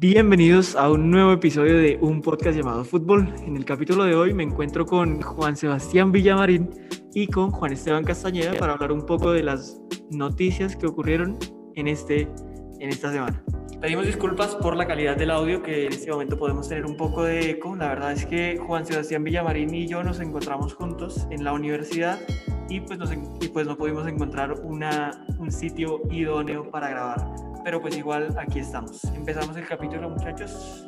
Bienvenidos a un nuevo episodio de un podcast llamado Fútbol. En el capítulo de hoy me encuentro con Juan Sebastián Villamarín y con Juan Esteban Castañeda para hablar un poco de las noticias que ocurrieron en, este, en esta semana. Pedimos disculpas por la calidad del audio, que en este momento podemos tener un poco de eco. La verdad es que Juan Sebastián Villamarín y yo nos encontramos juntos en la universidad y pues, y pues no pudimos encontrar una, un sitio idóneo para grabar pero pues igual aquí estamos. Empezamos el capítulo, muchachos.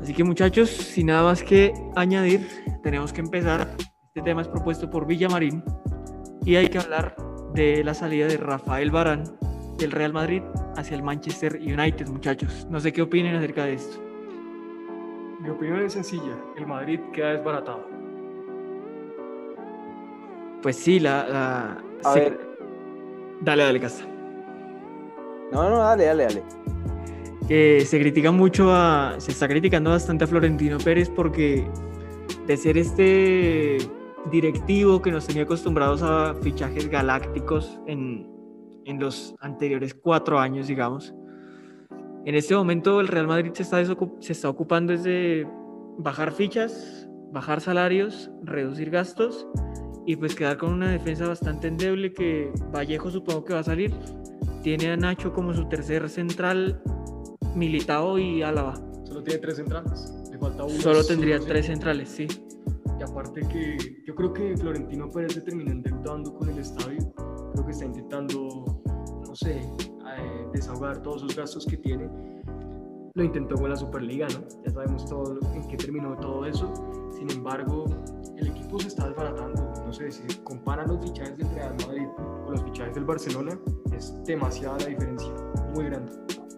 Así que muchachos, sin nada más que añadir, tenemos que empezar. Este tema es propuesto por Villamarín y hay que hablar de la salida de Rafael Barán del Real Madrid hacia el Manchester United, muchachos. No sé qué opinen acerca de esto. Mi opinión es sencilla, el Madrid queda desbaratado. Pues sí, la... A ver. Dale, dale, Casa. No, no, dale, dale, dale. Que se critica mucho a... Se está criticando bastante a Florentino Pérez porque de ser este directivo que nos tenía acostumbrados a fichajes galácticos en, en los anteriores cuatro años, digamos. En este momento el Real Madrid se está, se está ocupando de bajar fichas, bajar salarios, reducir gastos y pues quedar con una defensa bastante endeble que Vallejo supongo que va a salir. Tiene a Nacho como su tercer central, Militao y Álava. Solo tiene tres centrales, le falta uno. Solo tendría tres centrales, sí. Y aparte que yo creo que Florentino Pérez se termina endeudando con el estadio. Creo que está intentando, no sé, eh, desahogar todos los gastos que tiene. Lo intentó con la Superliga, ¿no? Ya sabemos todo en qué terminó todo eso. Sin embargo, el equipo se está desbaratando. No sé, si comparan los fichajes del Real Madrid con los fichajes del Barcelona, es demasiada la diferencia, muy grande.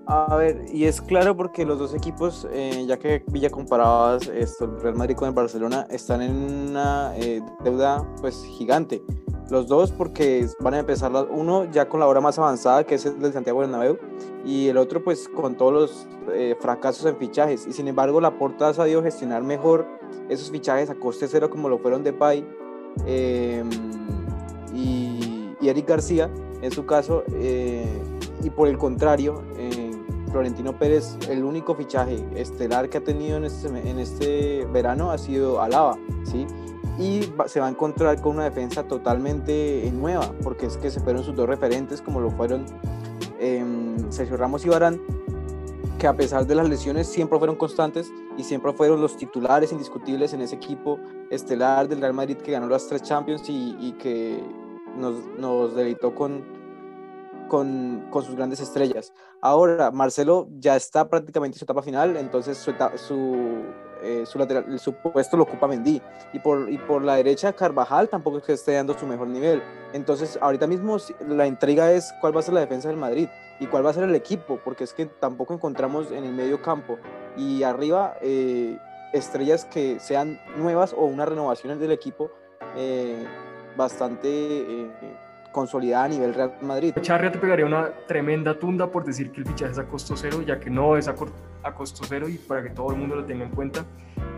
A ver, y es claro porque los dos equipos, eh, ya que Villa comparabas esto, el Real Madrid con el Barcelona, están en una eh, deuda pues gigante. Los dos porque van a empezar, uno ya con la hora más avanzada, que es el del Santiago Bernabéu, y el otro pues con todos los eh, fracasos en fichajes. Y sin embargo, la Porta ha sabido gestionar mejor esos fichajes a coste cero como lo fueron Depay eh, y, Eric García, en su caso. Eh, y por el contrario, eh, Florentino Pérez, el único fichaje estelar que ha tenido en este, en este verano ha sido Alaba, ¿sí? y se va a encontrar con una defensa totalmente nueva, porque es que se fueron sus dos referentes, como lo fueron em, Sergio Ramos y Barán, que a pesar de las lesiones siempre fueron constantes y siempre fueron los titulares indiscutibles en ese equipo estelar del Real Madrid que ganó las tres Champions y, que nos, deleitó con, con, sus grandes estrellas. Ahora, Marcelo ya está prácticamente en su etapa final, entonces su, su eh, su, lateral, su puesto lo ocupa Mendy. Y por, y por la derecha, Carvajal tampoco es que esté dando su mejor nivel. Entonces, ahorita mismo la intriga es cuál va a ser la defensa del Madrid y cuál va a ser el equipo, porque es que tampoco encontramos en el medio campo y arriba eh, estrellas que sean nuevas o una renovación del equipo eh, bastante consolidada a nivel Real Madrid. Charria te pegaría una tremenda tunda por decir que el fichaje es a costo cero, ya que no es a, a costo cero y para que todo el mundo lo tenga en cuenta.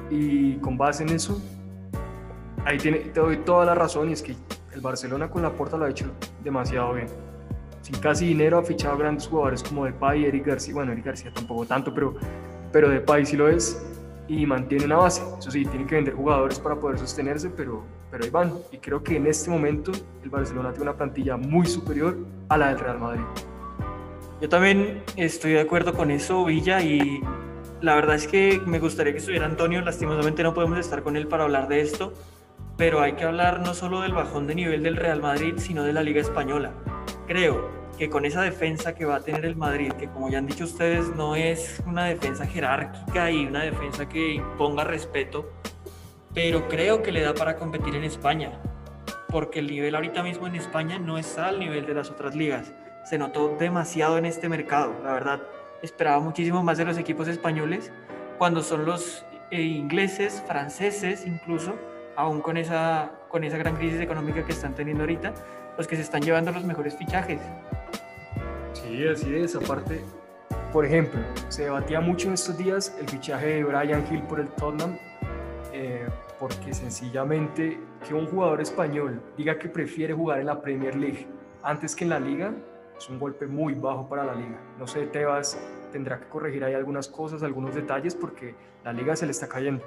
Y con base en eso, ahí tiene, te doy toda la razón y es que el Barcelona con la puerta lo ha hecho demasiado bien. Sin casi dinero ha fichado grandes jugadores como Depay Eric García. Bueno, Eric García tampoco tanto, pero, pero Depay sí lo es y mantiene una base. Eso sí, tiene que vender jugadores para poder sostenerse, pero, pero ahí van. Y creo que en este momento el Barcelona tiene una plantilla muy superior a la del Real Madrid. Yo también estoy de acuerdo con eso, Villa, y la verdad es que me gustaría que estuviera Antonio. Lastimosamente no podemos estar con él para hablar de esto, pero hay que hablar no solo del bajón de nivel del Real Madrid, sino de la Liga Española. Creo que con esa defensa que va a tener el Madrid, que como ya han dicho ustedes, no es una defensa jerárquica y una defensa que imponga respeto, pero creo que le da para competir en España, porque el nivel ahorita mismo en España no está al nivel de las otras ligas. Se notó demasiado en este mercado, la verdad. Esperaba muchísimo más de los equipos españoles cuando son los eh, ingleses, franceses incluso, aún con esa, con esa gran crisis económica que están teniendo ahorita, los que se están llevando los mejores fichajes. Sí, así es. Aparte, por ejemplo, se debatía mucho en estos días el fichaje de Brian Hill por el Tottenham. Eh, porque sencillamente que un jugador español diga que prefiere jugar en la Premier League antes que en la liga es un golpe muy bajo para la liga. No sé, Tebas tendrá que corregir ahí algunas cosas, algunos detalles, porque la liga se le está cayendo.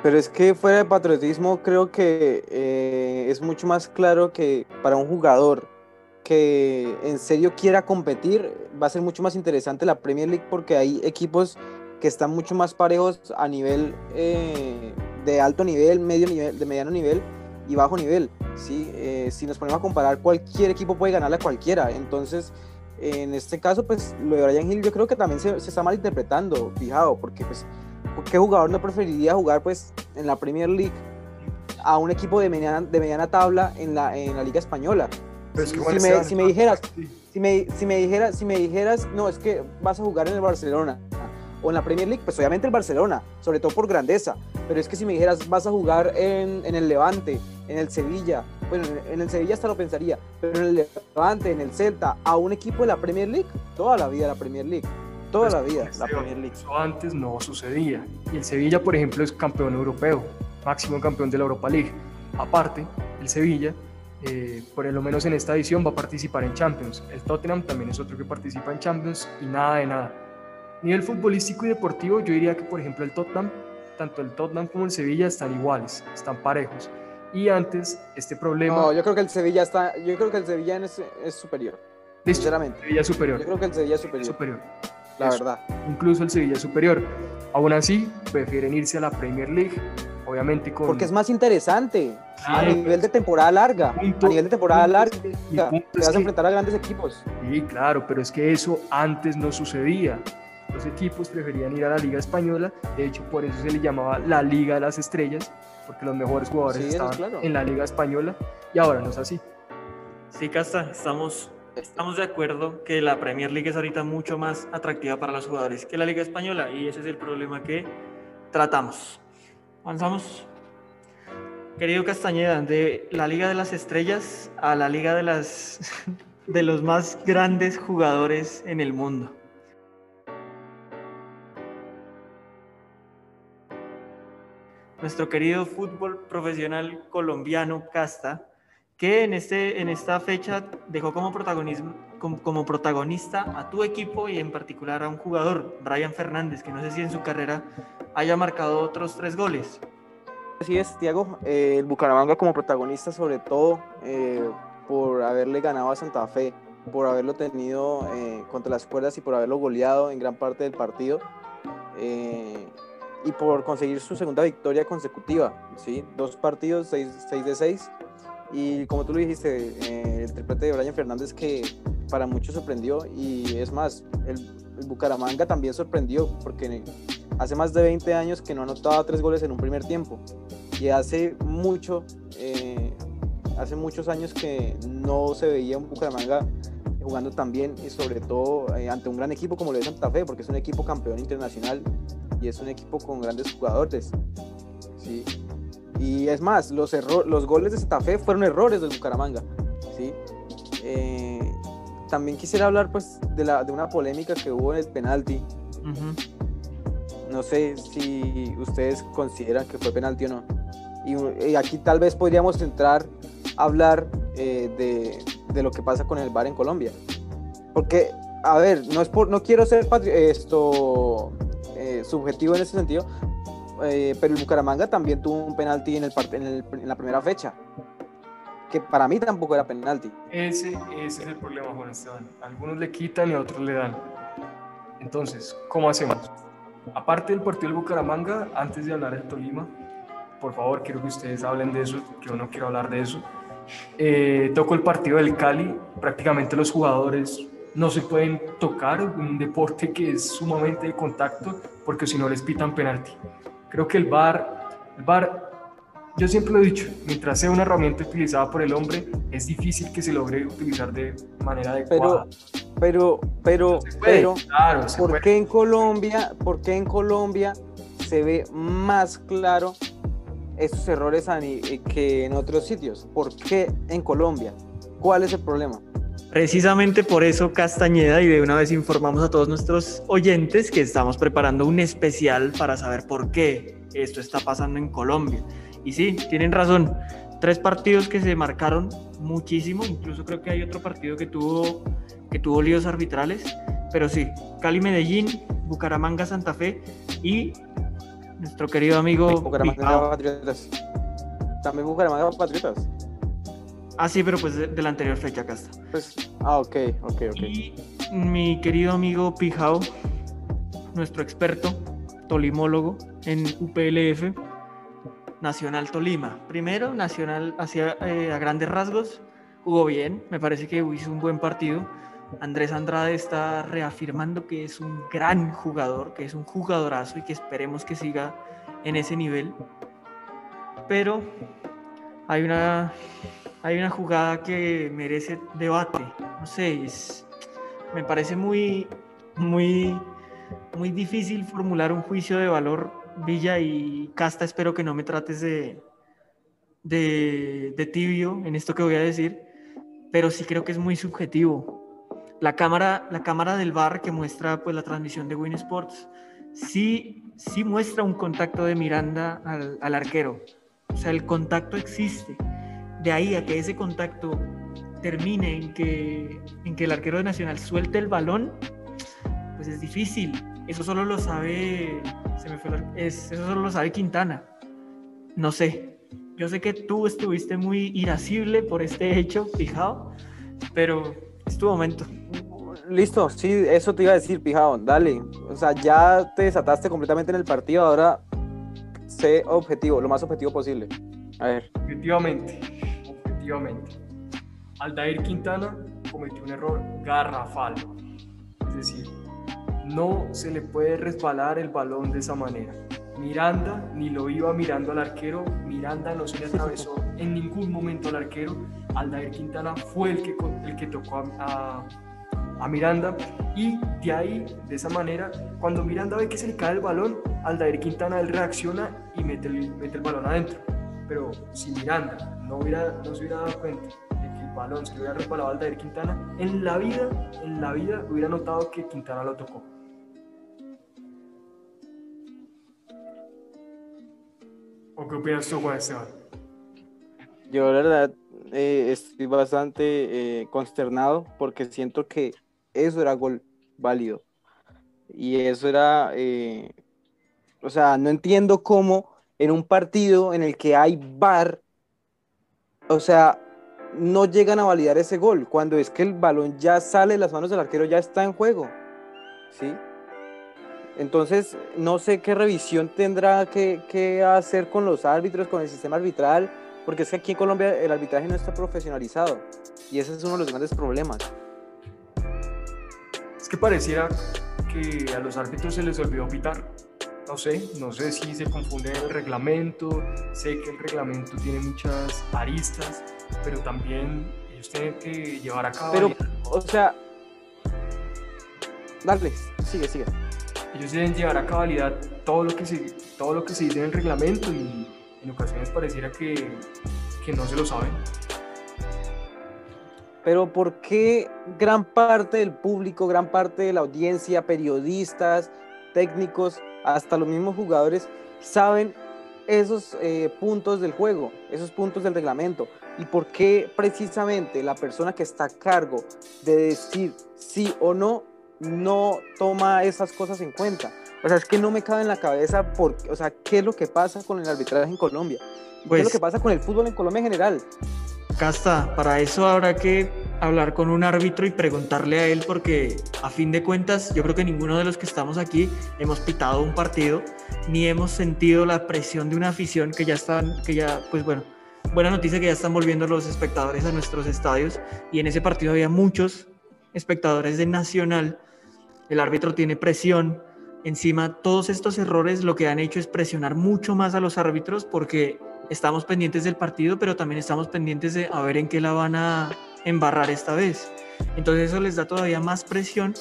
Pero es que fuera de patriotismo creo que eh, es mucho más claro que para un jugador que en serio quiera competir va a ser mucho más interesante la Premier League porque hay equipos que están mucho más parejos a nivel eh, de alto nivel, medio nivel, de mediano nivel y bajo nivel. ¿sí? Eh, si nos ponemos a comparar, cualquier equipo puede ganarle a cualquiera. Entonces, en este caso, pues lo de Brian Hill yo creo que también se, se está malinterpretando, fijado, porque pues, ¿qué jugador no preferiría jugar pues en la Premier League a un equipo de mediana, de mediana tabla en la, en la Liga Española? si, me, si, me, dijeras, si me, si me dijeras, si me dijeras, no, es que vas a jugar en el Barcelona o en la Premier League, pues obviamente el Barcelona, sobre todo por grandeza. Pero es que si me dijeras, vas a jugar en, en el Levante, en el Sevilla, bueno, en el Sevilla hasta lo pensaría, pero en el Levante, en el Celta, a un equipo de la Premier League, toda la vida la Premier League. Toda pues, la vida la Premier League. Eso antes no sucedía. Y el Sevilla, por ejemplo, es campeón europeo, máximo campeón de la Europa League. Aparte, el Sevilla eh, por lo menos en esta edición, va a participar en Champions. El Tottenham también es otro que participa en Champions y nada de nada nivel futbolístico y deportivo, yo diría que, por ejemplo, el Tottenham, tanto el Tottenham como el Sevilla están iguales, están parejos. Y antes, este problema. No, yo creo que el Sevilla está. Yo creo que el Sevilla es, es superior. Sinceramente. Sevilla superior. Yo creo que el Sevilla es superior. superior. La verdad. Incluso el Sevilla es superior. Aún así, prefieren irse a la Premier League. Obviamente con. Porque es más interesante. a nivel de temporada larga. a nivel de temporada larga. Te vas a enfrentar a grandes equipos. Sí, claro, pero es que eso antes no sucedía los equipos preferían ir a la Liga Española, de hecho por eso se le llamaba la Liga de las Estrellas, porque los mejores jugadores estaban en la Liga Española y ahora no es así. Sí, Casta, estamos, estamos de acuerdo que la Premier League es ahorita mucho más atractiva para los jugadores que la Liga Española y ese es el problema que tratamos. Avanzamos. Querido Castañeda, de la Liga de las Estrellas a la Liga de, las, de los más grandes jugadores en el mundo. Nuestro querido fútbol profesional colombiano Casta, que en, este, en esta fecha dejó como, protagonismo, como, protagonista a tu equipo y en particular a un jugador, Brian Fernández, que no sé si en su carrera haya marcado otros tres goles. Así es, Tiago. Eh, el Bucaramanga como protagonista sobre todo eh, por haberle ganado a Santa Fe, por haberlo tenido eh, contra las cuerdas y por haberlo goleado en gran parte del partido y por conseguir su segunda victoria consecutiva, ¿sí? Dos partidos, 6 de 6. Y como tú lo dijiste, eh, el triplete de Brian Fernández que para muchos sorprendió y es más, el, Bucaramanga también sorprendió porque hace más de 20 años que no anotaba tres goles en un primer tiempo y hace mucho, eh, hace muchos años que no se veía un Bucaramanga jugando tan bien y sobre todo eh, ante un gran equipo como lo de Santa Fe porque es un equipo campeón internacional y es un equipo con grandes jugadores. ¿sí? Y es más, los, los goles de Santa Fe fueron errores del Bucaramanga. ¿sí? Eh, también quisiera hablar pues, de, la, de una polémica que hubo en el penalti. No sé si ustedes consideran que fue penalti o no. Y, aquí tal vez podríamos entrar a hablar eh, de, de, lo que pasa con el VAR en Colombia. Porque, a ver, no, es por, no quiero ser esto subjetivo en ese sentido, eh, pero el Bucaramanga también tuvo un penalti en, el, en, la primera fecha, que para mí tampoco era penalti. Ese, ese es el problema, Juan Esteban. Algunos le quitan y otros le dan. Entonces, ¿cómo hacemos? Aparte del partido del Bucaramanga, antes de hablar del Tolima, por favor, quiero que ustedes hablen de eso, yo no quiero hablar de eso. Eh, toco el partido del Cali, prácticamente los jugadores no se pueden tocar, un deporte que es sumamente de contacto, porque si no les pitan penalti. Creo que el VAR, el VAR, yo siempre lo he dicho, mientras sea una herramienta utilizada por el hombre, es difícil que se logre utilizar de manera adecuada. Pero, pero, pero, claro, ¿por qué en Colombia, por qué en Colombia se ve más claro esos errores que en otros sitios? ¿Por qué en Colombia? ¿Cuál es el problema? Precisamente por eso Castañeda y de una vez informamos a todos nuestros oyentes que estamos preparando un especial para saber por qué esto está pasando en Colombia. Y sí, tienen razón. Tres partidos que se marcaron muchísimo, incluso creo que hay otro partido que tuvo, que tuvo líos arbitrales, pero sí, Cali Medellín, Bucaramanga Santa Fe y nuestro querido amigo Bucaramanga Patriotas. También Bucaramanga Patriotas. Ah, sí, pero pues de, de, la anterior fecha acá está. Pues, ah, ok, ok, ok. Y mi querido amigo Pijao, nuestro experto tolimólogo en UPLF, Nacional Tolima. Primero, Nacional hacia, eh, a grandes rasgos, jugó bien, me parece que hizo un buen partido. Andrés Andrade está reafirmando que es un gran jugador, que es un jugadorazo y que esperemos que siga en ese nivel. Pero hay una, hay una jugada que merece debate. No sé, es, me parece muy, muy, muy difícil formular un juicio de valor. Villa y Casta, espero que no me trates de, de, de tibio en esto que voy a decir, pero sí creo que es muy subjetivo la cámara, la cámara del bar que muestra pues, la transmisión de Win Sports sí, sí muestra un contacto de Miranda al, al, arquero. O sea, el contacto existe. De ahí a que ese contacto termine en que, en que el arquero de Nacional suelte el balón, pues es difícil. Eso solo lo sabe, se me fue la, es, eso solo lo sabe Quintana. No sé. Yo sé que tú estuviste muy irascible por este hecho, fijado, pero es tu momento. Listo, sí, eso te iba a decir, Pijao, dale. O sea, ya te desataste completamente en el partido, ahora sé objetivo, lo más objetivo posible. A ver. Objetivamente, objetivamente. Aldair Quintana cometió un error garrafal. Es decir, no se le puede resbalar el balón de esa manera. Miranda ni lo iba mirando al arquero, Miranda no se le atravesó en ningún momento al arquero, Aldair Quintana fue el que, el que tocó a, a, a, Miranda y de ahí, de esa manera, cuando Miranda ve que se le cae el balón, Aldair Quintana él reacciona y mete el, mete el balón adentro. Pero si Miranda no, hubiera, no se hubiera dado cuenta de que el balón se le hubiera resbalado a Aldair Quintana, en la vida, en la vida hubiera notado que Quintana lo tocó. ¿O qué opinas tú, Juan Esteban? Yo, la verdad, eh, estoy bastante eh, consternado porque siento que eso era gol válido. Y eso era, eh, o sea, no entiendo cómo en un partido en el que hay VAR, o sea, no llegan a validar ese gol, cuando es que el balón ya sale de las manos del arquero, ya está en juego. ¿Sí? Entonces, no sé qué revisión tendrá que, que, hacer con los árbitros, con el sistema arbitral, porque es que aquí en Colombia el arbitraje no está profesionalizado y ese es uno de los grandes problemas. Es que pareciera que a los árbitros se les olvidó pitar. No sé, no sé si se confunde el reglamento, sé que el reglamento tiene muchas aristas, pero también ellos tienen que llevar a cabo... Pero, o sea... Dale, sigue, sigue ellos deben llevar a cabalidad todo lo que se, todo lo que se dice en el reglamento y en ocasiones pareciera que, que no se lo saben. Pero ¿por qué gran parte del público, gran parte de la audiencia, periodistas, técnicos, hasta los mismos jugadores saben esos eh, puntos del juego, esos puntos del reglamento? ¿Y por qué precisamente la persona que está a cargo de decir sí o no no toma esas cosas en cuenta. O sea, es que no me cabe en la cabeza, por, o sea, qué es lo que pasa con el arbitraje en Colombia. Pues, ¿Qué es lo que pasa con el fútbol en Colombia en general? Casta, para eso habrá que hablar con un árbitro y preguntarle a él, porque a fin de cuentas, yo creo que ninguno de los que estamos aquí hemos pitado un partido, ni hemos sentido la presión de una afición que ya están, que ya, pues bueno, buena noticia que ya están volviendo los espectadores a nuestros estadios, y en ese partido había muchos espectadores de Nacional el árbitro tiene presión. Encima, todos estos errores lo que han hecho es presionar mucho más a los árbitros porque estamos pendientes del partido, pero también estamos pendientes de a ver en qué la van a embarrar esta vez. Entonces eso les da todavía más presión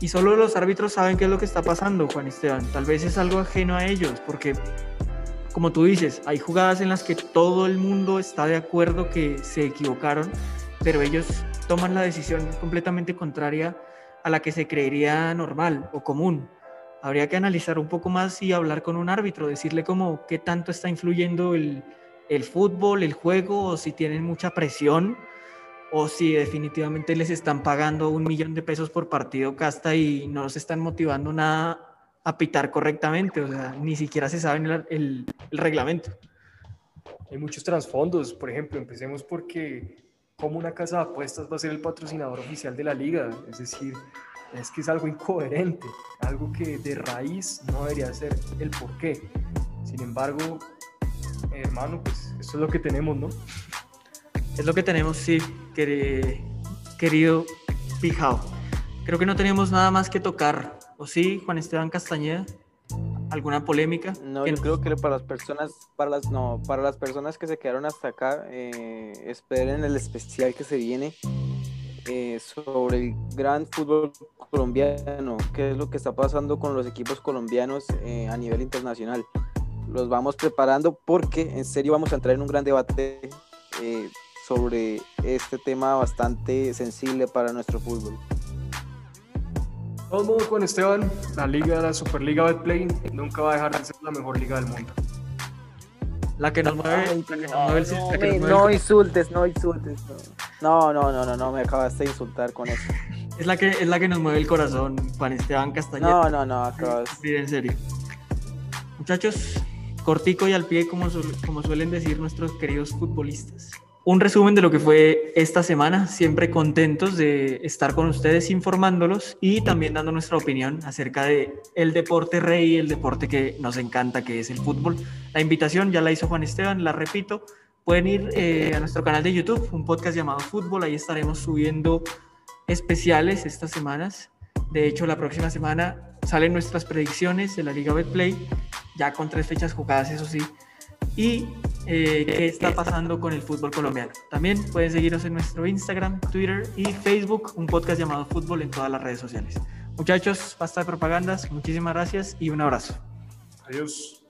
y solo los árbitros saben qué es lo que está pasando, Juan Esteban. Tal vez es algo ajeno a ellos, porque como tú dices, hay jugadas en las que todo el mundo está de acuerdo que se equivocaron, pero ellos toman la decisión completamente contraria a la que se creería normal o común. Habría que analizar un poco más y hablar con un árbitro, decirle como qué tanto está influyendo el, el fútbol, el juego, o si tienen mucha presión, o si definitivamente les están pagando un millón de pesos por partido casta y no se están motivando nada a pitar correctamente, o sea, ni siquiera se sabe el, el, el reglamento. Hay muchos trasfondos, por ejemplo, empecemos porque como una casa de apuestas va a ser el patrocinador oficial de la liga, es decir, es que es algo incoherente, algo que de raíz no debería ser el porqué. Sin embargo, hermano, pues eso es lo que tenemos, ¿no? Es lo que tenemos, sí, querido Pijao. Creo que no tenemos nada más que tocar. ¿O sí, Juan Esteban Castañeda? ¿Alguna polémica? No, yo creo que para las personas, para las, no, para las personas que se quedaron hasta acá, eh, esperen el especial que se viene eh, sobre el gran fútbol colombiano, qué es lo que está pasando con los equipos colombianos eh, a nivel internacional. Los vamos preparando porque en serio vamos a entrar en un gran debate eh, sobre este tema bastante sensible para nuestro fútbol. De todos modos, con Esteban, la liga, la Superliga Betplay nunca va a dejar de ser la mejor liga del mundo. La que nos mueve, no, insultes, no insultes. No. no, no, no, no, me acabaste de insultar con eso. Es la que, es la que nos mueve el corazón, Juan Esteban Castañeda. No, no, no, acabas. en serio. Muchachos, cortico y al pie, como, como suelen decir nuestros queridos futbolistas. Un resumen de lo que fue esta semana, siempre contentos de estar con ustedes informándolos y también dando nuestra opinión acerca de el deporte rey, el deporte que nos encanta, que es el fútbol. La invitación ya la hizo Juan Esteban, la repito, pueden ir eh, a nuestro canal de YouTube, un podcast llamado Fútbol, ahí estaremos subiendo especiales estas semanas. De hecho, la próxima semana salen nuestras predicciones de la Liga Betplay, ya con tres fechas jugadas, eso sí. Y eh, qué está pasando con el fútbol colombiano. También pueden seguirnos en nuestro Instagram, Twitter y Facebook, un podcast llamado Fútbol en todas las redes sociales. Muchachos, basta de propagandas, muchísimas gracias y un abrazo. Adiós.